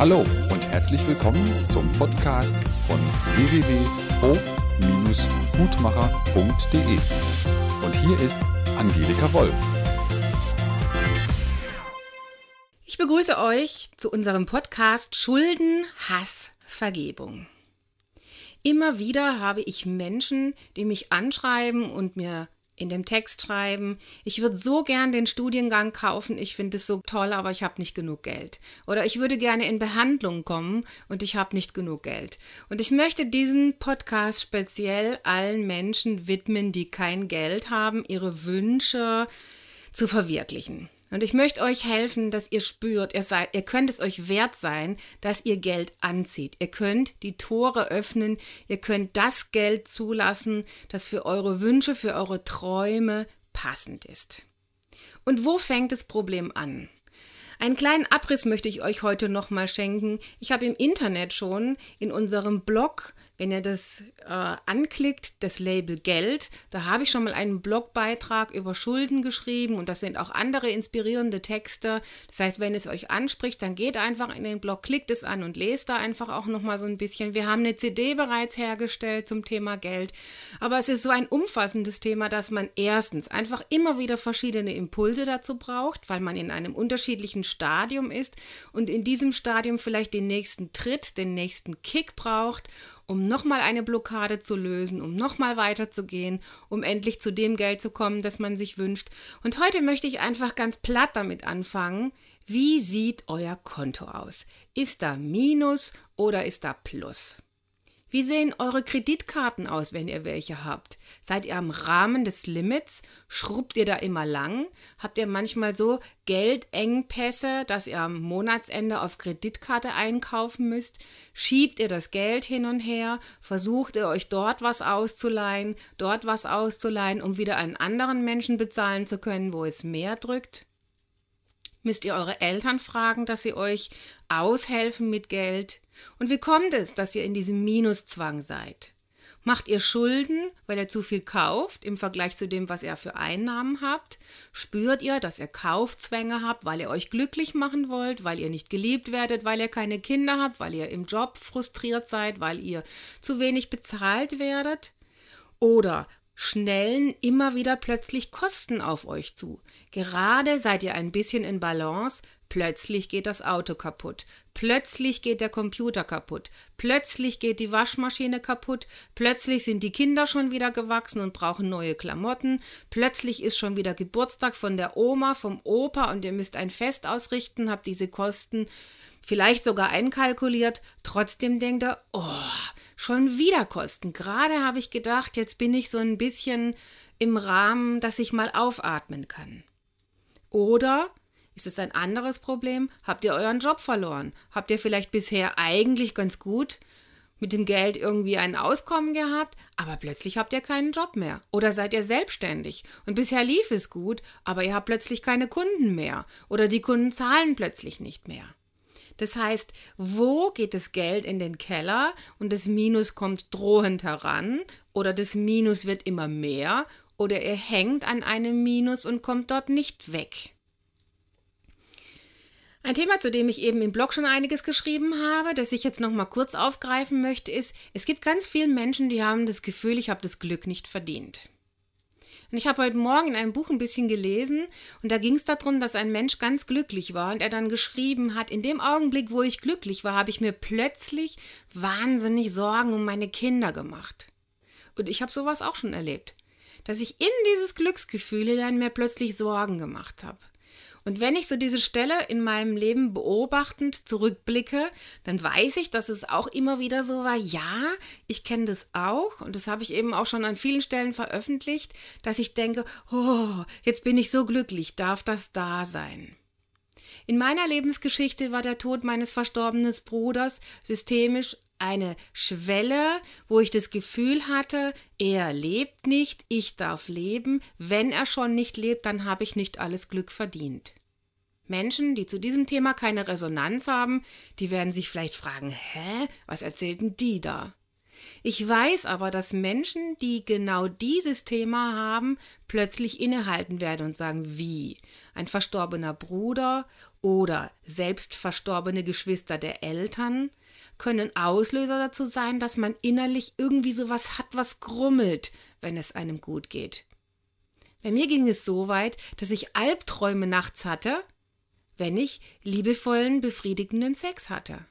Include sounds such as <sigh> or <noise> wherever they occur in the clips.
Hallo und herzlich willkommen zum Podcast von www.o-gutmacher.de. Und hier ist Angelika Wolf. Ich begrüße euch zu unserem Podcast Schulden, Hass, Vergebung. Immer wieder habe ich Menschen, die mich anschreiben und mir in dem Text schreiben, ich würde so gern den Studiengang kaufen, ich finde es so toll, aber ich habe nicht genug Geld. Oder ich würde gerne in Behandlung kommen und ich habe nicht genug Geld. Und ich möchte diesen Podcast speziell allen Menschen widmen, die kein Geld haben, ihre Wünsche zu verwirklichen. Und ich möchte euch helfen, dass ihr spürt, ihr, seid, ihr könnt es euch wert sein, dass ihr Geld anzieht. Ihr könnt die Tore öffnen, ihr könnt das Geld zulassen, das für eure Wünsche, für eure Träume passend ist. Und wo fängt das Problem an? Einen kleinen Abriss möchte ich euch heute nochmal schenken. Ich habe im Internet schon in unserem Blog wenn ihr das äh, anklickt, das Label Geld, da habe ich schon mal einen Blogbeitrag über Schulden geschrieben und das sind auch andere inspirierende Texte. Das heißt, wenn es euch anspricht, dann geht einfach in den Blog, klickt es an und lest da einfach auch noch mal so ein bisschen. Wir haben eine CD bereits hergestellt zum Thema Geld, aber es ist so ein umfassendes Thema, dass man erstens einfach immer wieder verschiedene Impulse dazu braucht, weil man in einem unterschiedlichen Stadium ist und in diesem Stadium vielleicht den nächsten Tritt, den nächsten Kick braucht um nochmal eine Blockade zu lösen, um nochmal weiterzugehen, um endlich zu dem Geld zu kommen, das man sich wünscht. Und heute möchte ich einfach ganz platt damit anfangen. Wie sieht euer Konto aus? Ist da Minus oder ist da Plus? Wie sehen eure Kreditkarten aus, wenn ihr welche habt? Seid ihr am Rahmen des Limits? Schrubbt ihr da immer lang? Habt ihr manchmal so Geldengpässe, dass ihr am Monatsende auf Kreditkarte einkaufen müsst? Schiebt ihr das Geld hin und her? Versucht ihr euch dort was auszuleihen, dort was auszuleihen, um wieder einen anderen Menschen bezahlen zu können, wo es mehr drückt? Müsst ihr eure Eltern fragen, dass sie euch aushelfen mit Geld? Und wie kommt es, dass ihr in diesem Minuszwang seid? Macht ihr Schulden, weil ihr zu viel kauft im Vergleich zu dem, was ihr für Einnahmen habt? Spürt ihr, dass ihr Kaufzwänge habt, weil ihr euch glücklich machen wollt, weil ihr nicht geliebt werdet, weil ihr keine Kinder habt, weil ihr im Job frustriert seid, weil ihr zu wenig bezahlt werdet? Oder schnellen immer wieder plötzlich Kosten auf euch zu. Gerade seid ihr ein bisschen in Balance, plötzlich geht das Auto kaputt, plötzlich geht der Computer kaputt, plötzlich geht die Waschmaschine kaputt, plötzlich sind die Kinder schon wieder gewachsen und brauchen neue Klamotten, plötzlich ist schon wieder Geburtstag von der Oma, vom Opa und ihr müsst ein Fest ausrichten, habt diese Kosten vielleicht sogar einkalkuliert, trotzdem denkt er, oh, schon wieder Kosten. Gerade habe ich gedacht, jetzt bin ich so ein bisschen im Rahmen, dass ich mal aufatmen kann. Oder ist es ein anderes Problem? Habt ihr euren Job verloren? Habt ihr vielleicht bisher eigentlich ganz gut mit dem Geld irgendwie ein Auskommen gehabt, aber plötzlich habt ihr keinen Job mehr. Oder seid ihr selbstständig und bisher lief es gut, aber ihr habt plötzlich keine Kunden mehr oder die Kunden zahlen plötzlich nicht mehr. Das heißt, wo geht das Geld in den Keller und das Minus kommt drohend heran oder das Minus wird immer mehr oder er hängt an einem Minus und kommt dort nicht weg. Ein Thema, zu dem ich eben im Blog schon einiges geschrieben habe, das ich jetzt noch mal kurz aufgreifen möchte, ist, es gibt ganz viele Menschen, die haben das Gefühl, ich habe das Glück nicht verdient. Und ich habe heute Morgen in einem Buch ein bisschen gelesen und da ging es darum, dass ein Mensch ganz glücklich war und er dann geschrieben hat, in dem Augenblick, wo ich glücklich war, habe ich mir plötzlich wahnsinnig Sorgen um meine Kinder gemacht. Und ich habe sowas auch schon erlebt, dass ich in dieses Glücksgefühl dann mir plötzlich Sorgen gemacht habe. Und wenn ich so diese Stelle in meinem Leben beobachtend zurückblicke, dann weiß ich, dass es auch immer wieder so war, ja, ich kenne das auch und das habe ich eben auch schon an vielen Stellen veröffentlicht, dass ich denke, oh, jetzt bin ich so glücklich, darf das da sein? In meiner Lebensgeschichte war der Tod meines verstorbenen Bruders systemisch eine Schwelle, wo ich das Gefühl hatte, er lebt nicht, ich darf leben, wenn er schon nicht lebt, dann habe ich nicht alles Glück verdient. Menschen, die zu diesem Thema keine Resonanz haben, die werden sich vielleicht fragen, hä, was erzählten die da? Ich weiß aber, dass Menschen, die genau dieses Thema haben, plötzlich innehalten werden und sagen, wie? Ein verstorbener Bruder oder selbst verstorbene Geschwister der Eltern können Auslöser dazu sein, dass man innerlich irgendwie sowas hat, was grummelt, wenn es einem gut geht. Bei mir ging es so weit, dass ich Albträume nachts hatte, wenn ich liebevollen, befriedigenden Sex hatte.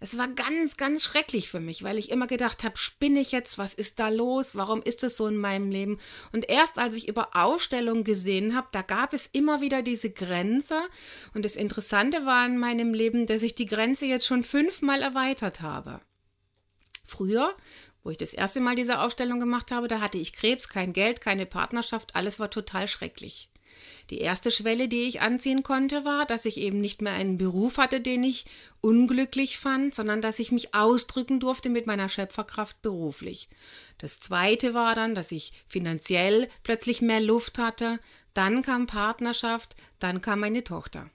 Es war ganz, ganz schrecklich für mich, weil ich immer gedacht habe, spinne ich jetzt, was ist da los, warum ist es so in meinem Leben? Und erst als ich über Ausstellungen gesehen habe, da gab es immer wieder diese Grenze. Und das Interessante war in meinem Leben, dass ich die Grenze jetzt schon fünfmal erweitert habe. Früher, wo ich das erste Mal diese Ausstellung gemacht habe, da hatte ich Krebs, kein Geld, keine Partnerschaft, alles war total schrecklich. Die erste Schwelle, die ich anziehen konnte, war, dass ich eben nicht mehr einen Beruf hatte, den ich unglücklich fand, sondern dass ich mich ausdrücken durfte mit meiner Schöpferkraft beruflich. Das zweite war dann, dass ich finanziell plötzlich mehr Luft hatte, dann kam Partnerschaft, dann kam meine Tochter.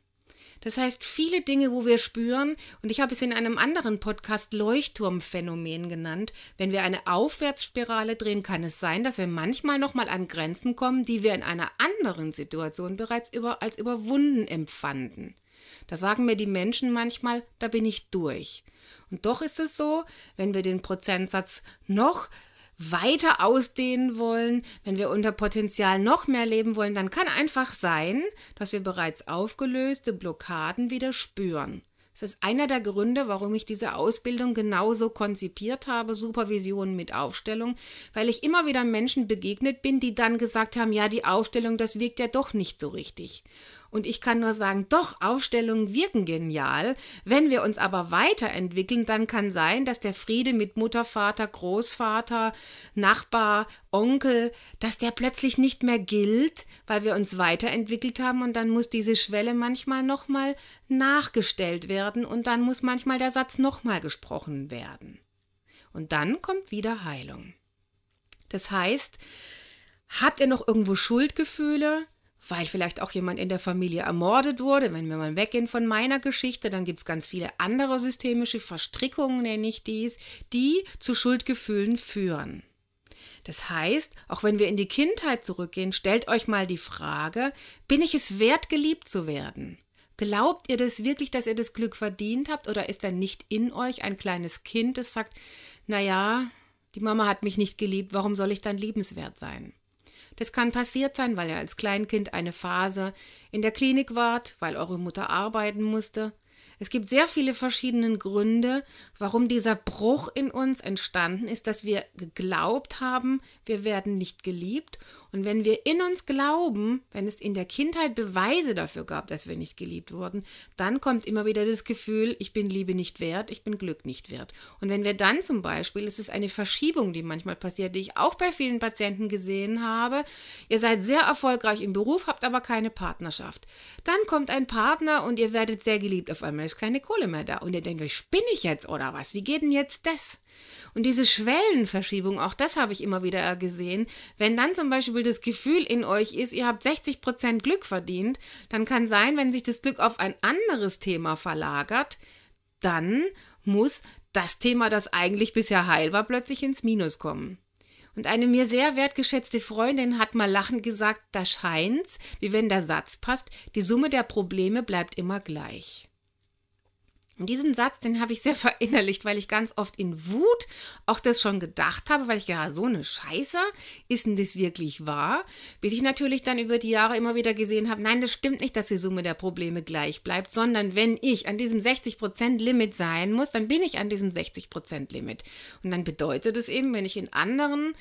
Das heißt, viele Dinge, wo wir spüren, und ich habe es in einem anderen Podcast Leuchtturmphänomen genannt, wenn wir eine Aufwärtsspirale drehen, kann es sein, dass wir manchmal nochmal an Grenzen kommen, die wir in einer anderen Situation bereits über, als überwunden empfanden. Da sagen mir die Menschen manchmal, da bin ich durch. Und doch ist es so, wenn wir den Prozentsatz noch weiter ausdehnen wollen, wenn wir unter Potenzial noch mehr leben wollen, dann kann einfach sein, dass wir bereits aufgelöste Blockaden wieder spüren. Das ist einer der Gründe, warum ich diese Ausbildung genauso konzipiert habe, Supervision mit Aufstellung, weil ich immer wieder Menschen begegnet bin, die dann gesagt haben, ja, die Aufstellung, das wirkt ja doch nicht so richtig. Und ich kann nur sagen, doch, Aufstellungen wirken genial. Wenn wir uns aber weiterentwickeln, dann kann sein, dass der Friede mit Mutter, Vater, Großvater, Nachbar, Onkel, dass der plötzlich nicht mehr gilt, weil wir uns weiterentwickelt haben und dann muss diese Schwelle manchmal nochmal nachgestellt werden und dann muss manchmal der Satz nochmal gesprochen werden. Und dann kommt wieder Heilung. Das heißt, habt ihr noch irgendwo Schuldgefühle? Weil vielleicht auch jemand in der Familie ermordet wurde. Wenn wir mal weggehen von meiner Geschichte, dann gibt es ganz viele andere systemische Verstrickungen, nenne ich dies, die zu Schuldgefühlen führen. Das heißt, auch wenn wir in die Kindheit zurückgehen, stellt euch mal die Frage, bin ich es wert, geliebt zu werden? Glaubt ihr das wirklich, dass ihr das Glück verdient habt oder ist da nicht in euch ein kleines Kind, das sagt, naja, die Mama hat mich nicht geliebt, warum soll ich dann liebenswert sein? Das kann passiert sein, weil ihr als Kleinkind eine Phase in der Klinik wart, weil eure Mutter arbeiten musste, es gibt sehr viele verschiedene Gründe, warum dieser Bruch in uns entstanden ist, dass wir geglaubt haben, wir werden nicht geliebt. Und wenn wir in uns glauben, wenn es in der Kindheit Beweise dafür gab, dass wir nicht geliebt wurden, dann kommt immer wieder das Gefühl, ich bin Liebe nicht wert, ich bin Glück nicht wert. Und wenn wir dann zum Beispiel, es ist eine Verschiebung, die manchmal passiert, die ich auch bei vielen Patienten gesehen habe, ihr seid sehr erfolgreich im Beruf, habt aber keine Partnerschaft. Dann kommt ein Partner und ihr werdet sehr geliebt auf einmal ist keine Kohle mehr da. Und ihr denkt spinne ich jetzt oder was? Wie geht denn jetzt das? Und diese Schwellenverschiebung, auch das habe ich immer wieder gesehen. Wenn dann zum Beispiel das Gefühl in euch ist, ihr habt 60 Prozent Glück verdient, dann kann sein, wenn sich das Glück auf ein anderes Thema verlagert, dann muss das Thema, das eigentlich bisher heil war, plötzlich ins Minus kommen. Und eine mir sehr wertgeschätzte Freundin hat mal lachend gesagt, da scheint's, wie wenn der Satz passt, die Summe der Probleme bleibt immer gleich. Und diesen Satz, den habe ich sehr <laughs> verinnerlicht, weil ich ganz oft in Wut auch das schon gedacht habe, weil ich ja so eine Scheiße, ist denn das wirklich wahr? Bis ich natürlich dann über die Jahre immer wieder gesehen habe, nein, das stimmt nicht, dass die Summe der Probleme gleich bleibt, sondern wenn ich an diesem 60% Limit sein muss, dann bin ich an diesem 60% Limit. Und dann bedeutet es eben, wenn ich in anderen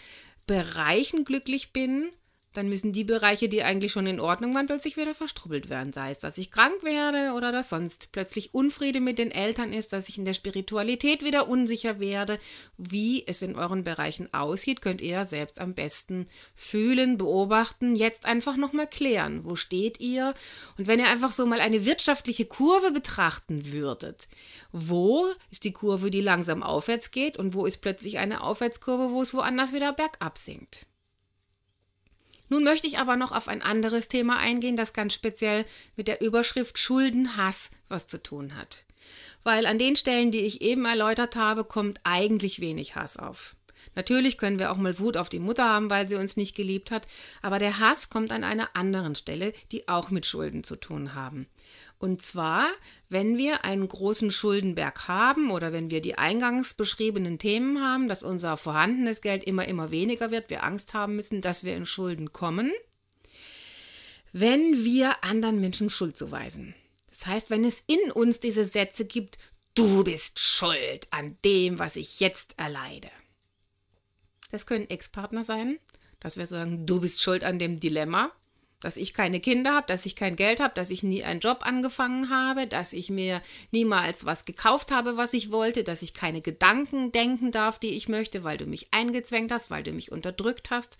Bereichen glücklich bin, dann müssen die Bereiche, die eigentlich schon in Ordnung waren, plötzlich wieder verstrubbelt werden. Sei es, dass ich krank werde oder dass sonst plötzlich Unfriede mit den Eltern ist, dass ich in der Spiritualität wieder unsicher werde. Wie es in euren Bereichen aussieht, könnt ihr selbst am besten fühlen, beobachten, jetzt einfach nochmal klären. Wo steht ihr? Und wenn ihr einfach so mal eine wirtschaftliche Kurve betrachten würdet, wo ist die Kurve, die langsam aufwärts geht und wo ist plötzlich eine Aufwärtskurve, wo es woanders wieder bergab sinkt? Nun möchte ich aber noch auf ein anderes Thema eingehen, das ganz speziell mit der Überschrift Schuldenhass was zu tun hat. Weil an den Stellen, die ich eben erläutert habe, kommt eigentlich wenig Hass auf. Natürlich können wir auch mal Wut auf die Mutter haben, weil sie uns nicht geliebt hat, aber der Hass kommt an einer anderen Stelle, die auch mit Schulden zu tun haben. Und zwar, wenn wir einen großen Schuldenberg haben oder wenn wir die eingangs beschriebenen Themen haben, dass unser vorhandenes Geld immer, immer weniger wird, wir Angst haben müssen, dass wir in Schulden kommen, wenn wir anderen Menschen Schuld zuweisen. Das heißt, wenn es in uns diese Sätze gibt, du bist schuld an dem, was ich jetzt erleide. Das können Ex-Partner sein, dass wir sagen, du bist schuld an dem Dilemma, dass ich keine Kinder habe, dass ich kein Geld habe, dass ich nie einen Job angefangen habe, dass ich mir niemals was gekauft habe, was ich wollte, dass ich keine Gedanken denken darf, die ich möchte, weil du mich eingezwängt hast, weil du mich unterdrückt hast.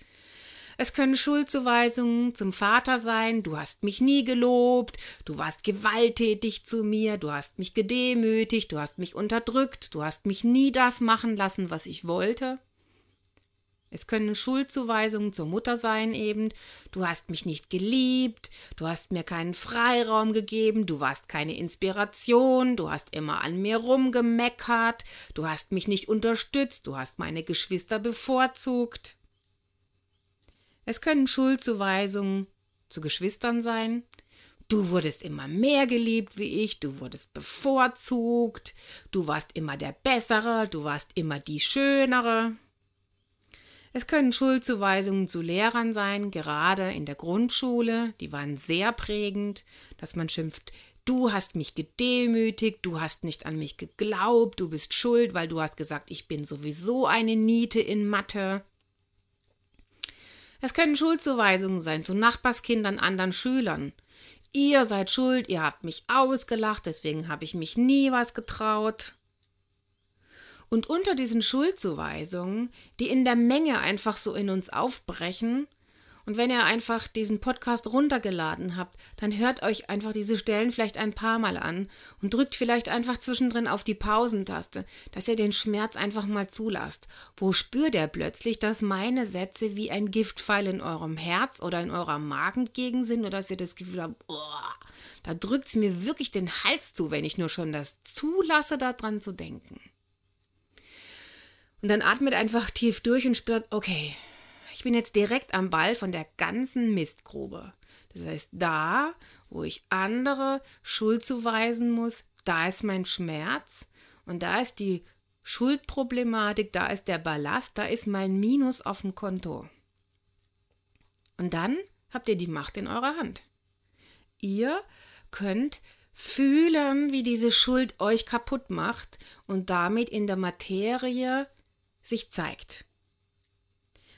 Es können Schuldzuweisungen zum Vater sein, du hast mich nie gelobt, du warst gewalttätig zu mir, du hast mich gedemütigt, du hast mich unterdrückt, du hast mich nie das machen lassen, was ich wollte. Es können Schuldzuweisungen zur Mutter sein eben. Du hast mich nicht geliebt, du hast mir keinen Freiraum gegeben, du warst keine Inspiration, du hast immer an mir rumgemeckert, du hast mich nicht unterstützt, du hast meine Geschwister bevorzugt. Es können Schuldzuweisungen zu Geschwistern sein. Du wurdest immer mehr geliebt wie ich, du wurdest bevorzugt, du warst immer der Bessere, du warst immer die Schönere. Es können Schuldzuweisungen zu Lehrern sein, gerade in der Grundschule, die waren sehr prägend, dass man schimpft, du hast mich gedemütigt, du hast nicht an mich geglaubt, du bist schuld, weil du hast gesagt, ich bin sowieso eine Niete in Mathe. Es können Schuldzuweisungen sein zu Nachbarskindern, anderen Schülern. Ihr seid schuld, ihr habt mich ausgelacht, deswegen habe ich mich nie was getraut. Und unter diesen Schuldzuweisungen, die in der Menge einfach so in uns aufbrechen, und wenn ihr einfach diesen Podcast runtergeladen habt, dann hört euch einfach diese Stellen vielleicht ein paar Mal an und drückt vielleicht einfach zwischendrin auf die Pausentaste, dass ihr den Schmerz einfach mal zulasst. Wo spürt ihr plötzlich, dass meine Sätze wie ein Giftpfeil in eurem Herz oder in eurer Magengegend sind oder dass ihr das Gefühl habt, oh, da drückt es mir wirklich den Hals zu, wenn ich nur schon das zulasse, daran zu denken. Und dann atmet einfach tief durch und spürt, okay, ich bin jetzt direkt am Ball von der ganzen Mistgrube. Das heißt, da, wo ich andere Schuld zuweisen muss, da ist mein Schmerz und da ist die Schuldproblematik, da ist der Ballast, da ist mein Minus auf dem Konto. Und dann habt ihr die Macht in eurer Hand. Ihr könnt fühlen, wie diese Schuld euch kaputt macht und damit in der Materie sich zeigt.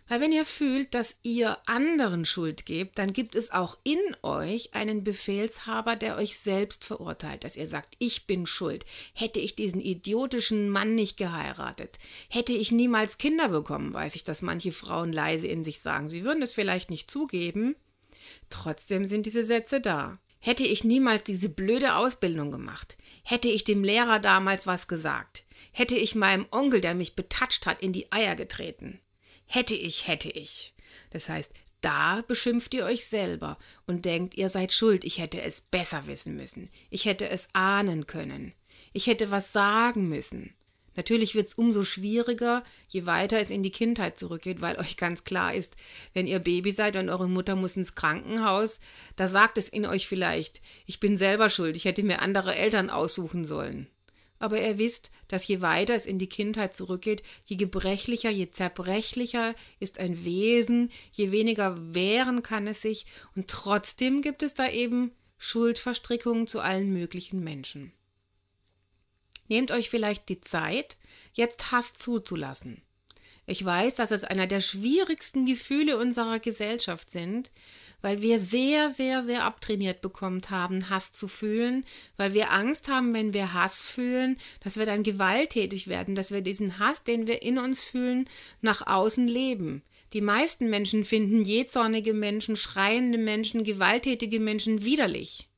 Weil wenn ihr fühlt, dass ihr anderen Schuld gebt, dann gibt es auch in euch einen Befehlshaber, der euch selbst verurteilt, dass ihr sagt, ich bin schuld. Hätte ich diesen idiotischen Mann nicht geheiratet, hätte ich niemals Kinder bekommen, weiß ich, dass manche Frauen leise in sich sagen. Sie würden es vielleicht nicht zugeben. Trotzdem sind diese Sätze da. Hätte ich niemals diese blöde Ausbildung gemacht, hätte ich dem Lehrer damals was gesagt, hätte ich meinem Onkel, der mich betatscht hat, in die Eier getreten, hätte ich, hätte ich. Das heißt, da beschimpft ihr euch selber und denkt, ihr seid schuld, ich hätte es besser wissen müssen, ich hätte es ahnen können, ich hätte was sagen müssen. Natürlich wird es umso schwieriger, je weiter es in die Kindheit zurückgeht, weil euch ganz klar ist, wenn ihr Baby seid und eure Mutter muss ins Krankenhaus, da sagt es in euch vielleicht, ich bin selber schuld, ich hätte mir andere Eltern aussuchen sollen. Aber ihr wisst, dass je weiter es in die Kindheit zurückgeht, je gebrechlicher, je zerbrechlicher ist ein Wesen, je weniger wehren kann es sich, und trotzdem gibt es da eben Schuldverstrickungen zu allen möglichen Menschen. Nehmt euch vielleicht die Zeit, jetzt Hass zuzulassen. Ich weiß, dass es einer der schwierigsten Gefühle unserer Gesellschaft sind, weil wir sehr, sehr, sehr abtrainiert bekommen haben, Hass zu fühlen, weil wir Angst haben, wenn wir Hass fühlen, dass wir dann gewalttätig werden, dass wir diesen Hass, den wir in uns fühlen, nach außen leben. Die meisten Menschen finden jähzornige Menschen, schreiende Menschen, gewalttätige Menschen widerlich.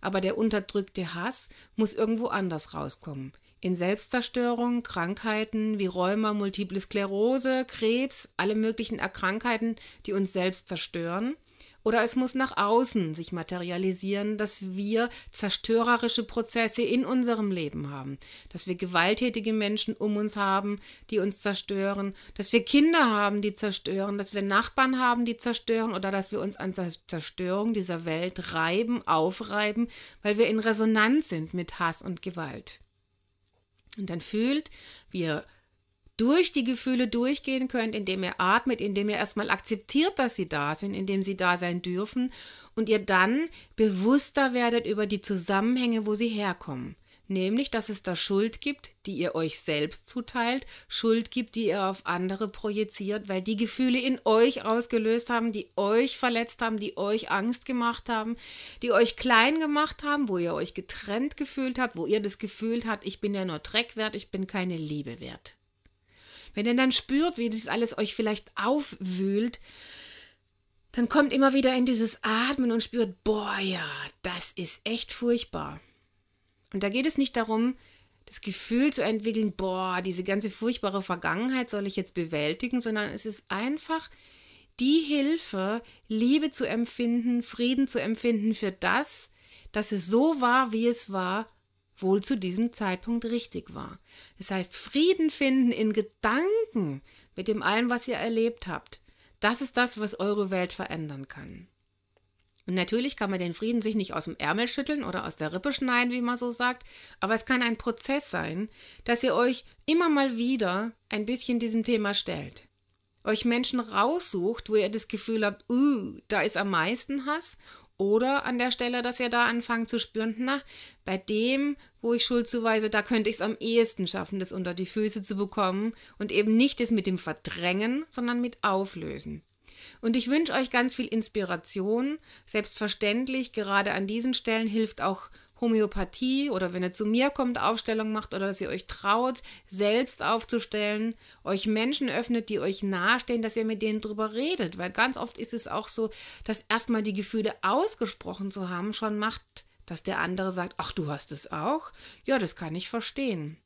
Aber der unterdrückte Hass muss irgendwo anders rauskommen in Selbstzerstörung, Krankheiten wie Rheuma, Multiple Sklerose, Krebs, alle möglichen Erkrankheiten, die uns selbst zerstören. Oder es muss nach außen sich materialisieren, dass wir zerstörerische Prozesse in unserem Leben haben, dass wir gewalttätige Menschen um uns haben, die uns zerstören, dass wir Kinder haben, die zerstören, dass wir Nachbarn haben, die zerstören. Oder dass wir uns an der Zerstörung dieser Welt reiben, aufreiben, weil wir in Resonanz sind mit Hass und Gewalt. Und dann fühlt, wie ihr durch die Gefühle durchgehen könnt, indem ihr atmet, indem ihr erstmal akzeptiert, dass sie da sind, indem sie da sein dürfen und ihr dann bewusster werdet über die Zusammenhänge, wo sie herkommen. Nämlich, dass es da Schuld gibt, die ihr euch selbst zuteilt, Schuld gibt, die ihr auf andere projiziert, weil die Gefühle in euch ausgelöst haben, die euch verletzt haben, die euch Angst gemacht haben, die euch klein gemacht haben, wo ihr euch getrennt gefühlt habt, wo ihr das Gefühl habt, ich bin ja nur Dreck wert, ich bin keine Liebe wert. Wenn ihr dann spürt, wie das alles euch vielleicht aufwühlt, dann kommt immer wieder in dieses Atmen und spürt, boah, ja, das ist echt furchtbar. Und da geht es nicht darum, das Gefühl zu entwickeln, boah, diese ganze furchtbare Vergangenheit soll ich jetzt bewältigen, sondern es ist einfach die Hilfe, Liebe zu empfinden, Frieden zu empfinden für das, dass es so war, wie es war wohl zu diesem Zeitpunkt richtig war. Das heißt, Frieden finden in Gedanken mit dem allem, was ihr erlebt habt. Das ist das, was eure Welt verändern kann. Und natürlich kann man den Frieden sich nicht aus dem Ärmel schütteln oder aus der Rippe schneiden, wie man so sagt, aber es kann ein Prozess sein, dass ihr euch immer mal wieder ein bisschen diesem Thema stellt. Euch Menschen raussucht, wo ihr das Gefühl habt, uh, da ist am meisten Hass oder an der Stelle, dass ihr da anfangt zu spüren, na, bei dem, wo ich Schuld zuweise, da könnte ich es am ehesten schaffen, das unter die Füße zu bekommen und eben nicht das mit dem Verdrängen, sondern mit Auflösen. Und ich wünsche euch ganz viel Inspiration. Selbstverständlich, gerade an diesen Stellen hilft auch Homöopathie oder wenn ihr zu mir kommt, Aufstellung macht oder dass ihr euch traut, selbst aufzustellen, euch Menschen öffnet, die euch nahestehen, dass ihr mit denen drüber redet. Weil ganz oft ist es auch so, dass erstmal die Gefühle ausgesprochen zu haben schon macht, dass der andere sagt, ach, du hast es auch? Ja, das kann ich verstehen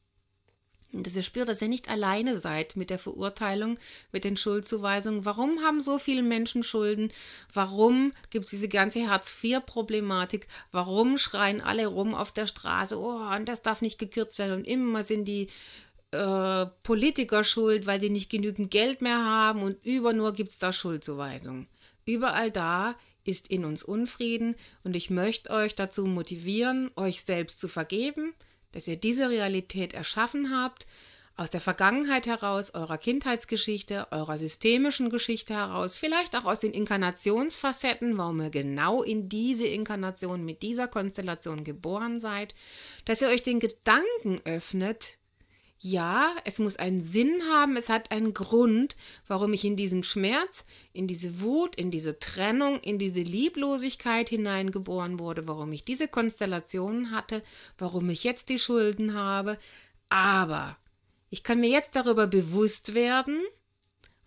dass ihr spürt, dass ihr nicht alleine seid mit der Verurteilung, mit den Schuldzuweisungen. Warum haben so viele Menschen Schulden? Warum gibt es diese ganze Hartz-IV-Problematik? Warum schreien alle rum auf der Straße, oh, und das darf nicht gekürzt werden? Und immer sind die äh, Politiker schuld, weil sie nicht genügend Geld mehr haben und über nur gibt es da Schuldzuweisungen. Überall da ist in uns Unfrieden und ich möchte euch dazu motivieren, euch selbst zu vergeben, dass ihr diese Realität erschaffen habt, aus der Vergangenheit heraus, eurer Kindheitsgeschichte, eurer systemischen Geschichte heraus, vielleicht auch aus den Inkarnationsfacetten, warum ihr genau in diese Inkarnation mit dieser Konstellation geboren seid, dass ihr euch den Gedanken öffnet, ja, es muss einen Sinn haben, es hat einen Grund, warum ich in diesen Schmerz, in diese Wut, in diese Trennung, in diese Lieblosigkeit hineingeboren wurde, warum ich diese Konstellationen hatte, warum ich jetzt die Schulden habe. Aber ich kann mir jetzt darüber bewusst werden,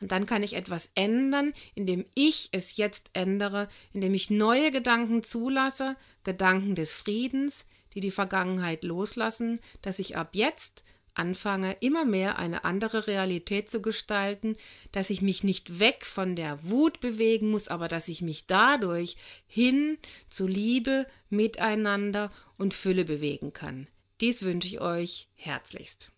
und dann kann ich etwas ändern, indem ich es jetzt ändere, indem ich neue Gedanken zulasse, Gedanken des Friedens, die die Vergangenheit loslassen, dass ich ab jetzt anfange, immer mehr eine andere Realität zu gestalten, dass ich mich nicht weg von der Wut bewegen muss, aber dass ich mich dadurch hin zu Liebe, Miteinander und Fülle bewegen kann. Dies wünsche ich euch herzlichst.